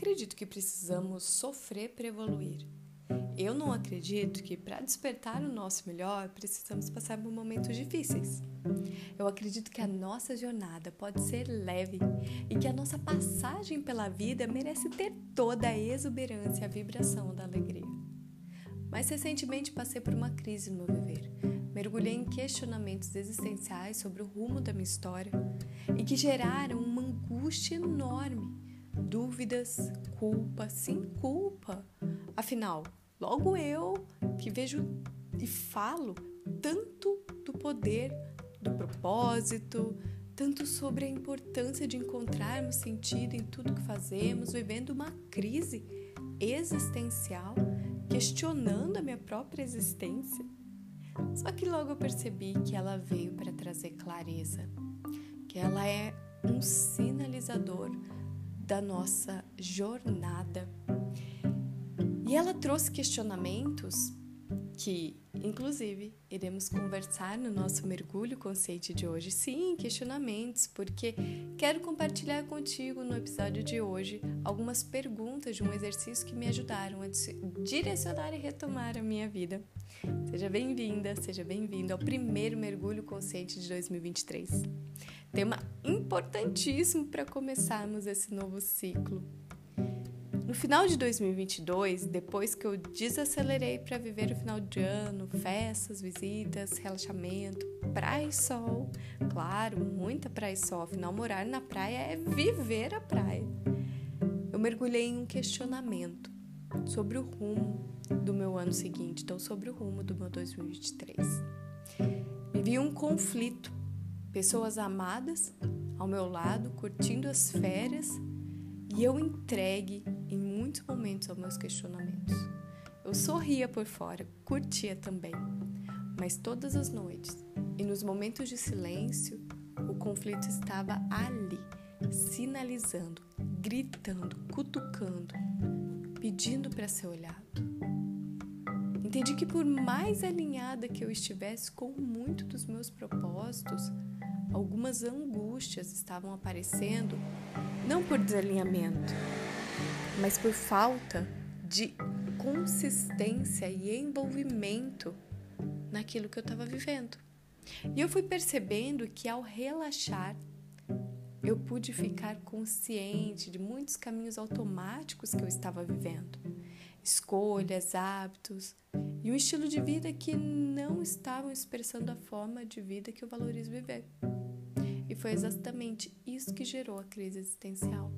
acredito que precisamos sofrer para evoluir. Eu não acredito que para despertar o nosso melhor precisamos passar por momentos difíceis. Eu acredito que a nossa jornada pode ser leve e que a nossa passagem pela vida merece ter toda a exuberância e a vibração da alegria. Mas recentemente passei por uma crise no meu viver. Mergulhei em questionamentos existenciais sobre o rumo da minha história e que geraram uma angústia enorme. Dúvidas, culpa, sim, culpa. Afinal, logo eu que vejo e falo tanto do poder, do propósito, tanto sobre a importância de encontrarmos sentido em tudo que fazemos, vivendo uma crise existencial, questionando a minha própria existência. Só que logo eu percebi que ela veio para trazer clareza, que ela é um sinalizador da nossa jornada. E ela trouxe questionamentos que, inclusive, iremos conversar no nosso mergulho consciente de hoje. Sim, questionamentos, porque quero compartilhar contigo no episódio de hoje algumas perguntas de um exercício que me ajudaram a direcionar e retomar a minha vida. Seja bem-vinda, seja bem-vindo ao primeiro mergulho consciente de 2023. Tema importantíssimo para começarmos esse novo ciclo. No final de 2022, depois que eu desacelerei para viver o final de ano, festas, visitas, relaxamento, praia e sol, claro, muita praia e sol, afinal, morar na praia é viver a praia. Eu mergulhei em um questionamento sobre o rumo do meu ano seguinte, então sobre o rumo do meu 2023. Vivi um conflito, pessoas amadas ao meu lado, curtindo as férias e eu entregue em muitos momentos aos meus questionamentos. Eu sorria por fora, curtia também, mas todas as noites e nos momentos de silêncio, o conflito estava ali, sinalizando, gritando, cutucando, pedindo para ser olhado. Entendi que por mais alinhada que eu estivesse com muito dos meus propósitos, algumas angústias estavam aparecendo não por desalinhamento, mas por falta de consistência e envolvimento naquilo que eu estava vivendo. E eu fui percebendo que ao relaxar, eu pude ficar consciente de muitos caminhos automáticos que eu estava vivendo, escolhas, hábitos e um estilo de vida que não estavam expressando a forma de vida que eu valorizo viver. E foi exatamente isso que gerou a crise existencial.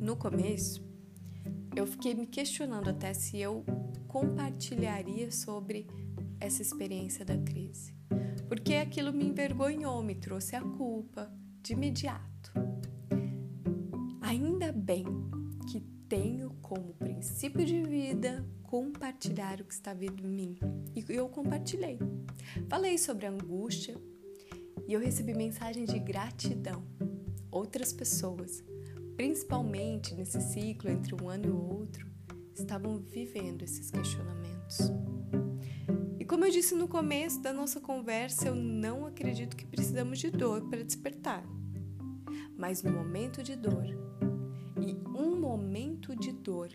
No começo, eu fiquei me questionando até se eu compartilharia sobre essa experiência da crise, porque aquilo me envergonhou, me trouxe a culpa de imediato. Ainda bem que tenho como princípio de vida compartilhar o que está vindo em mim. E eu compartilhei. Falei sobre angústia, e eu recebi mensagens de gratidão. Outras pessoas, principalmente nesse ciclo entre um ano e o outro, estavam vivendo esses questionamentos. E como eu disse no começo da nossa conversa, eu não acredito que precisamos de dor para despertar. Mas no momento de dor, e um momento de dor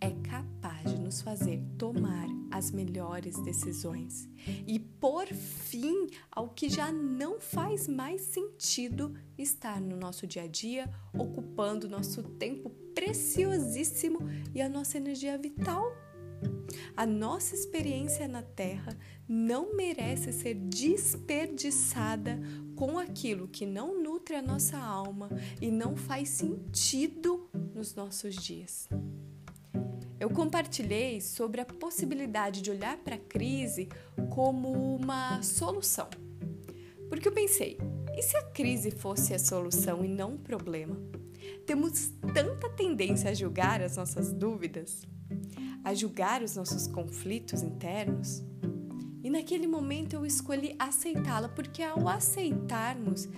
é capaz de nos fazer tomar as melhores decisões e por fim ao que já não faz mais sentido estar no nosso dia a dia, ocupando nosso tempo preciosíssimo e a nossa energia vital. A nossa experiência na Terra não merece ser desperdiçada com aquilo que não nutre a nossa alma e não faz sentido nos nossos dias eu compartilhei sobre a possibilidade de olhar para a crise como uma solução. Porque eu pensei, e se a crise fosse a solução e não o problema? Temos tanta tendência a julgar as nossas dúvidas, a julgar os nossos conflitos internos. E naquele momento eu escolhi aceitá-la, porque ao aceitarmos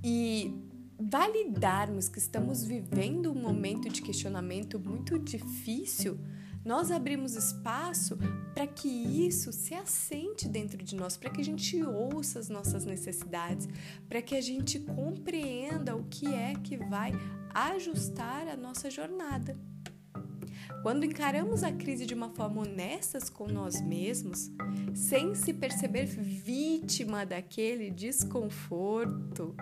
e validarmos que estamos vivendo um momento de questionamento muito difícil, nós abrimos espaço para que isso se assente dentro de nós, para que a gente ouça as nossas necessidades, para que a gente compreenda o que é que vai ajustar a nossa jornada. Quando encaramos a crise de uma forma honesta com nós mesmos, sem se perceber vítima daquele desconforto,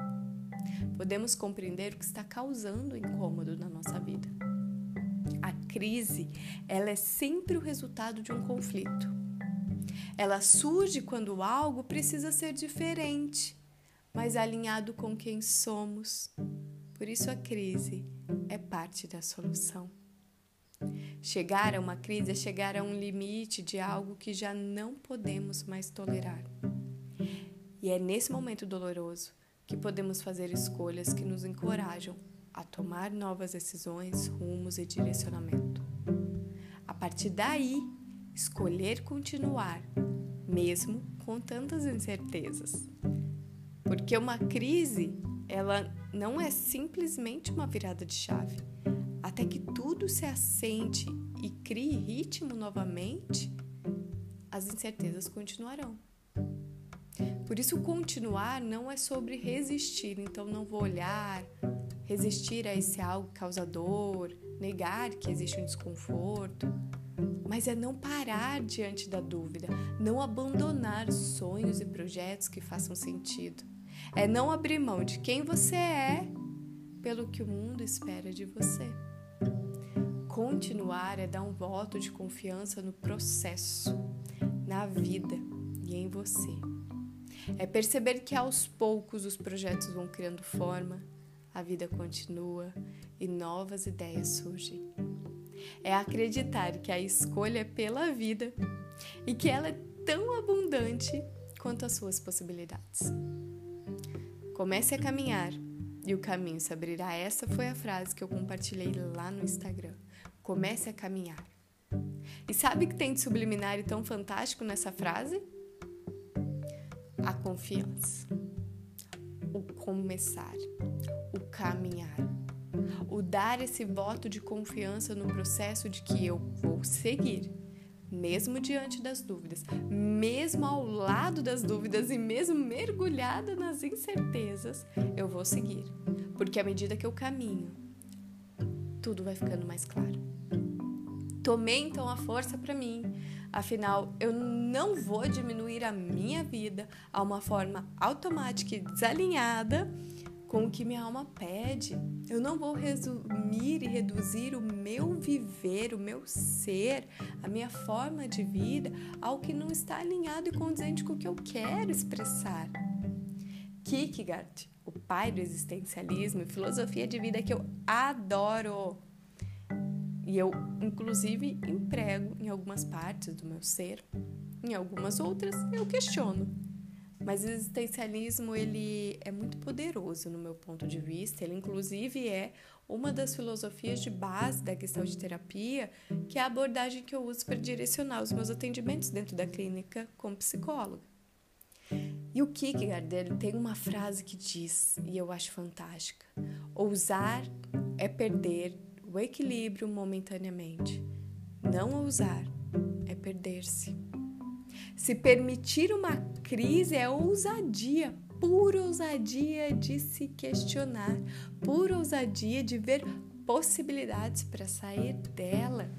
podemos compreender o que está causando incômodo na nossa vida. A crise, ela é sempre o resultado de um conflito. Ela surge quando algo precisa ser diferente, mas alinhado com quem somos. Por isso a crise é parte da solução. Chegar a uma crise é chegar a um limite de algo que já não podemos mais tolerar. E é nesse momento doloroso que podemos fazer escolhas que nos encorajam a tomar novas decisões, rumos e direcionamento. A partir daí, escolher continuar, mesmo com tantas incertezas. Porque uma crise, ela não é simplesmente uma virada de chave até que tudo se assente e crie ritmo novamente, as incertezas continuarão. Por isso, continuar não é sobre resistir, então não vou olhar, resistir a esse algo causador, negar que existe um desconforto, mas é não parar diante da dúvida, não abandonar sonhos e projetos que façam sentido. É não abrir mão de quem você é pelo que o mundo espera de você. Continuar é dar um voto de confiança no processo, na vida e em você. É perceber que aos poucos os projetos vão criando forma, a vida continua e novas ideias surgem. É acreditar que a escolha é pela vida e que ela é tão abundante quanto as suas possibilidades. Comece a caminhar e o caminho se abrirá. Essa foi a frase que eu compartilhei lá no Instagram. Comece a caminhar. E sabe que tem de subliminar e tão fantástico nessa frase? A confiança. O começar. O caminhar. O dar esse voto de confiança no processo de que eu vou seguir, mesmo diante das dúvidas, mesmo ao lado das dúvidas e mesmo mergulhada nas incertezas, eu vou seguir. Porque à medida que eu caminho, tudo vai ficando mais claro. Tomei então a força para mim. Afinal, eu não vou diminuir a minha vida a uma forma automática e desalinhada com o que minha alma pede. Eu não vou resumir e reduzir o meu viver, o meu ser, a minha forma de vida ao que não está alinhado e condizente com o que eu quero expressar. Kierkegaard, o pai do existencialismo e filosofia de vida que eu adoro. E eu, inclusive, emprego em algumas partes do meu ser, em algumas outras eu questiono. Mas o existencialismo ele é muito poderoso no meu ponto de vista. Ele inclusive é uma das filosofias de base da questão de terapia, que é a abordagem que eu uso para direcionar os meus atendimentos dentro da clínica como psicóloga. E o Kierkegaard ele tem uma frase que diz, e eu acho fantástica: ousar é perder o equilíbrio momentaneamente. Não ousar é perder-se. Se permitir uma crise é ousadia, pura ousadia de se questionar, pura ousadia de ver possibilidades para sair dela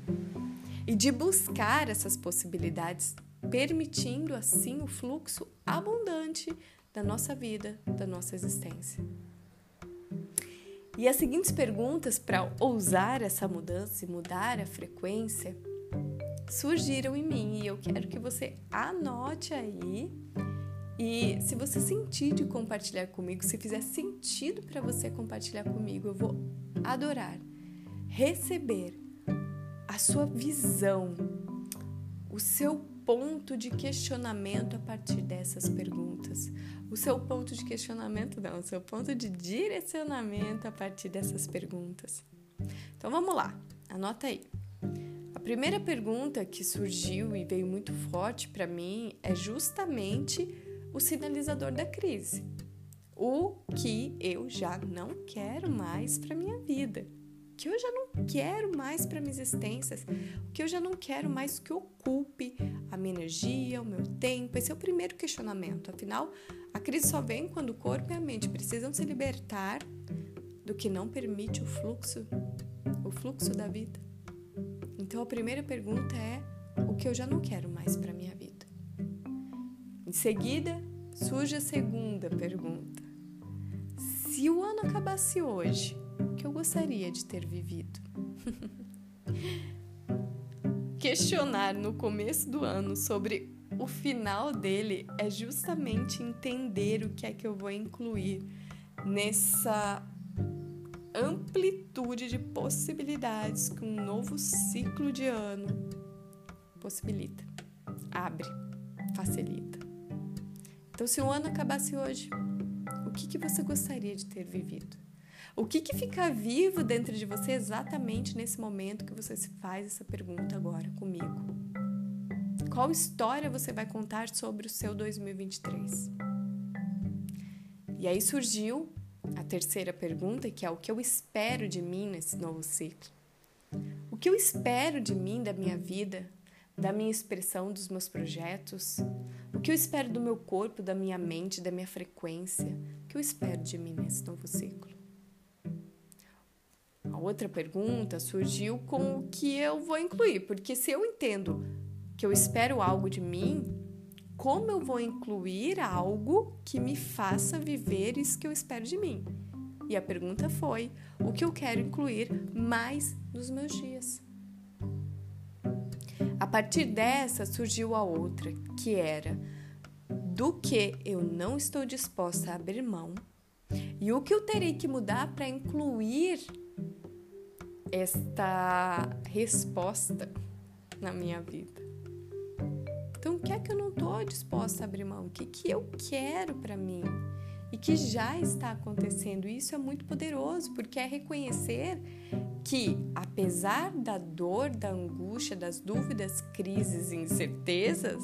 e de buscar essas possibilidades, permitindo assim o fluxo abundante da nossa vida, da nossa existência. E as seguintes perguntas para ousar essa mudança e mudar a frequência surgiram em mim e eu quero que você anote aí. E se você sentir de compartilhar comigo, se fizer sentido para você compartilhar comigo, eu vou adorar receber a sua visão, o seu ponto de questionamento a partir dessas perguntas. O seu ponto de questionamento não, o seu ponto de direcionamento a partir dessas perguntas. Então vamos lá, anota aí. Primeira pergunta que surgiu e veio muito forte para mim é justamente o sinalizador da crise. O que eu já não quero mais para minha vida. o que eu já não quero mais para minha existência, o que eu já não quero mais que ocupe a minha energia, o meu tempo. Esse é o primeiro questionamento. Afinal, a crise só vem quando o corpo e a mente precisam se libertar do que não permite o fluxo, o fluxo da vida. Então a primeira pergunta é o que eu já não quero mais para minha vida. Em seguida, surge a segunda pergunta. Se o ano acabasse hoje, o que eu gostaria de ter vivido? Questionar no começo do ano sobre o final dele é justamente entender o que é que eu vou incluir nessa amplitude de possibilidades que um novo ciclo de ano possibilita, abre, facilita. Então, se o ano acabasse hoje, o que, que você gostaria de ter vivido? O que, que fica vivo dentro de você exatamente nesse momento que você se faz essa pergunta agora comigo? Qual história você vai contar sobre o seu 2023? E aí surgiu a terceira pergunta, que é o que eu espero de mim nesse novo ciclo. O que eu espero de mim, da minha vida, da minha expressão, dos meus projetos? O que eu espero do meu corpo, da minha mente, da minha frequência? O que eu espero de mim nesse novo ciclo? A outra pergunta surgiu com o que eu vou incluir, porque se eu entendo que eu espero algo de mim, como eu vou incluir algo que me faça viver isso que eu espero de mim? E a pergunta foi: o que eu quero incluir mais nos meus dias? A partir dessa surgiu a outra, que era do que eu não estou disposta a abrir mão e o que eu terei que mudar para incluir esta resposta na minha vida. Então, o que é que eu não estou disposta a abrir mão? O que, que eu quero para mim? E que já está acontecendo. Isso é muito poderoso, porque é reconhecer que, apesar da dor, da angústia, das dúvidas, crises e incertezas,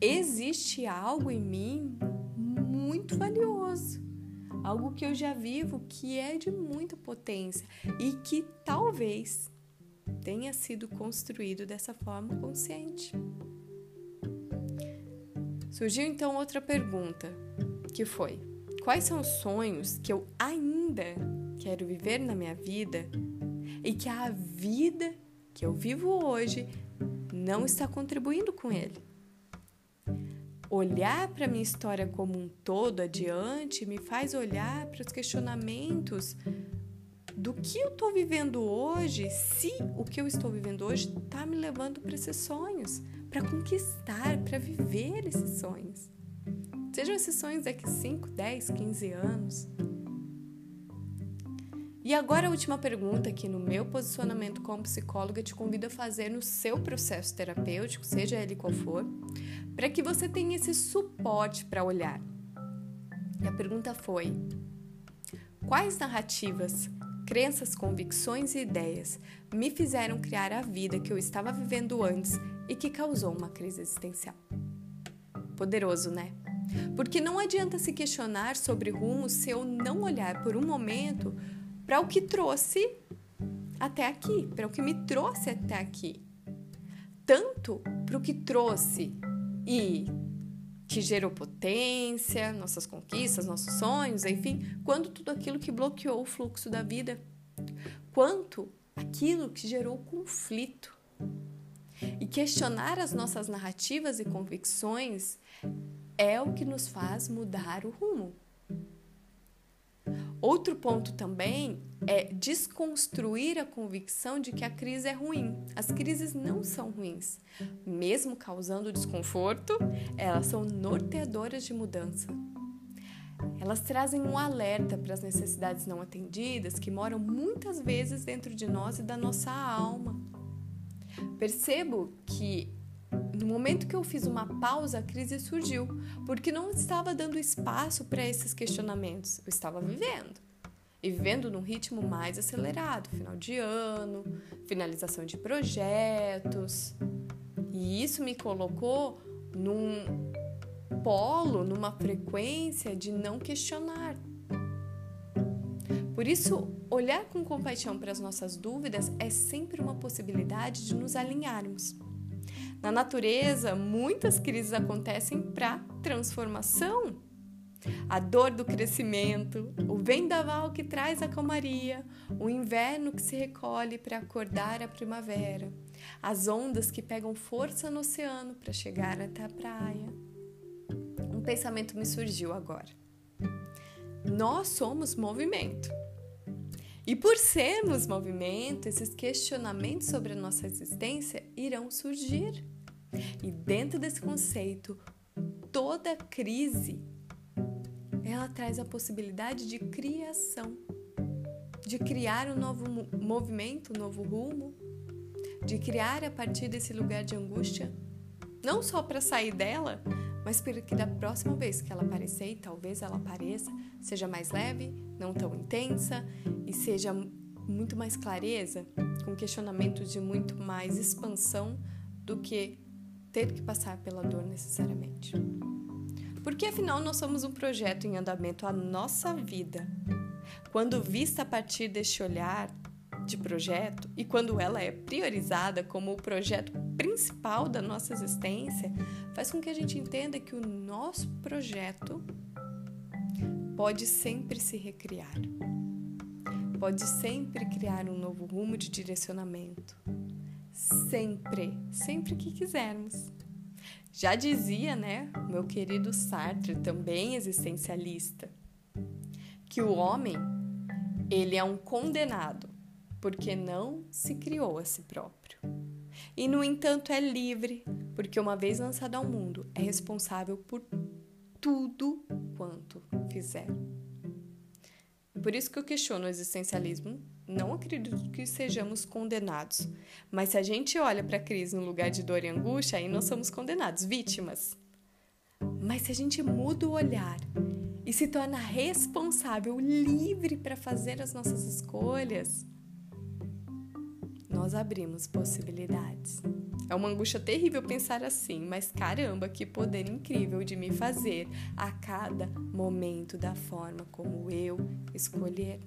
existe algo em mim muito valioso. Algo que eu já vivo que é de muita potência e que talvez tenha sido construído dessa forma consciente. Surgiu então outra pergunta, que foi: quais são os sonhos que eu ainda quero viver na minha vida e que a vida que eu vivo hoje não está contribuindo com ele? Olhar para minha história como um todo adiante me faz olhar para os questionamentos do que eu estou vivendo hoje, se o que eu estou vivendo hoje está me levando para esses sonhos, para conquistar, para viver esses sonhos. Sejam esses sonhos daqui 5, 10, 15 anos. E agora a última pergunta que no meu posicionamento como psicóloga te convido a fazer no seu processo terapêutico, seja ele qual for, para que você tenha esse suporte para olhar. E a pergunta foi: quais narrativas crenças, convicções e ideias me fizeram criar a vida que eu estava vivendo antes e que causou uma crise existencial. Poderoso, né? Porque não adianta se questionar sobre rumo se eu não olhar por um momento para o que trouxe até aqui, para o que me trouxe até aqui. Tanto para o que trouxe e que gerou potência, nossas conquistas, nossos sonhos, enfim, quanto tudo aquilo que bloqueou o fluxo da vida, quanto aquilo que gerou conflito. E questionar as nossas narrativas e convicções é o que nos faz mudar o rumo. Outro ponto também é desconstruir a convicção de que a crise é ruim. As crises não são ruins. Mesmo causando desconforto, elas são norteadoras de mudança. Elas trazem um alerta para as necessidades não atendidas que moram muitas vezes dentro de nós e da nossa alma. Percebo que no momento que eu fiz uma pausa, a crise surgiu, porque não estava dando espaço para esses questionamentos. Eu estava vivendo. E vivendo num ritmo mais acelerado, final de ano, finalização de projetos. E isso me colocou num polo, numa frequência de não questionar. Por isso, olhar com compaixão para as nossas dúvidas é sempre uma possibilidade de nos alinharmos. Na natureza, muitas crises acontecem para transformação. A dor do crescimento, o vendaval que traz a calmaria, o inverno que se recolhe para acordar a primavera, as ondas que pegam força no oceano para chegar até a praia. Um pensamento me surgiu agora. Nós somos movimento. E por sermos movimento, esses questionamentos sobre a nossa existência irão surgir. E dentro desse conceito, toda crise ela traz a possibilidade de criação, de criar um novo movimento, um novo rumo, de criar a partir desse lugar de angústia, não só para sair dela, mas para que da próxima vez que ela aparecer, e talvez ela apareça, seja mais leve, não tão intensa e seja muito mais clareza, com questionamentos de muito mais expansão do que ter que passar pela dor necessariamente. Porque afinal nós somos um projeto em andamento a nossa vida. Quando vista a partir deste olhar de projeto e quando ela é priorizada como o projeto principal da nossa existência, faz com que a gente entenda que o nosso projeto pode sempre se recriar. Pode sempre criar um novo rumo de direcionamento sempre, sempre que quisermos. Já dizia, né, meu querido Sartre, também existencialista, que o homem, ele é um condenado porque não se criou a si próprio. E no entanto é livre, porque uma vez lançado ao mundo, é responsável por tudo quanto fizer. Por isso que eu questiono o existencialismo não acredito que sejamos condenados. Mas se a gente olha para a crise no lugar de dor e angústia, aí nós somos condenados, vítimas. Mas se a gente muda o olhar e se torna responsável, livre para fazer as nossas escolhas, nós abrimos possibilidades. É uma angústia terrível pensar assim, mas caramba, que poder incrível de me fazer a cada momento da forma como eu escolher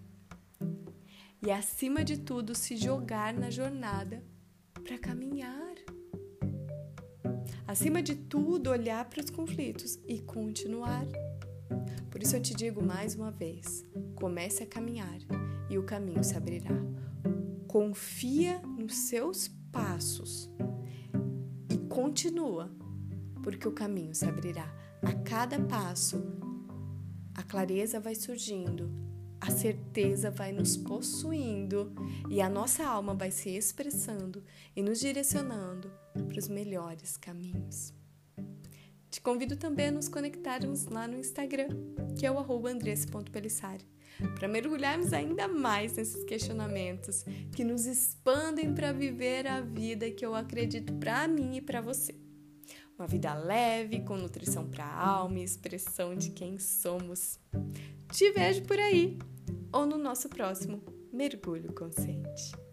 e, acima de tudo, se jogar na jornada para caminhar. Acima de tudo, olhar para os conflitos e continuar. Por isso eu te digo mais uma vez: comece a caminhar e o caminho se abrirá. Confia nos seus passos e continua, porque o caminho se abrirá. A cada passo, a clareza vai surgindo, a certeza vai nos possuindo e a nossa alma vai se expressando e nos direcionando para os melhores caminhos. Te convido também a nos conectarmos lá no Instagram, que é o andresse.pelissari, para mergulharmos ainda mais nesses questionamentos que nos expandem para viver a vida que eu acredito para mim e para você. Uma vida leve, com nutrição para a alma e expressão de quem somos. Te vejo por aí ou no nosso próximo Mergulho Consciente.